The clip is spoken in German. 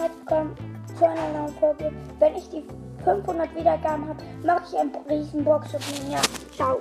herzlich willkommen zu einer neuen Folge. Wenn ich die 500 Wiedergaben habe, mache ich ein Riesenbox-Opening. Ja, ciao.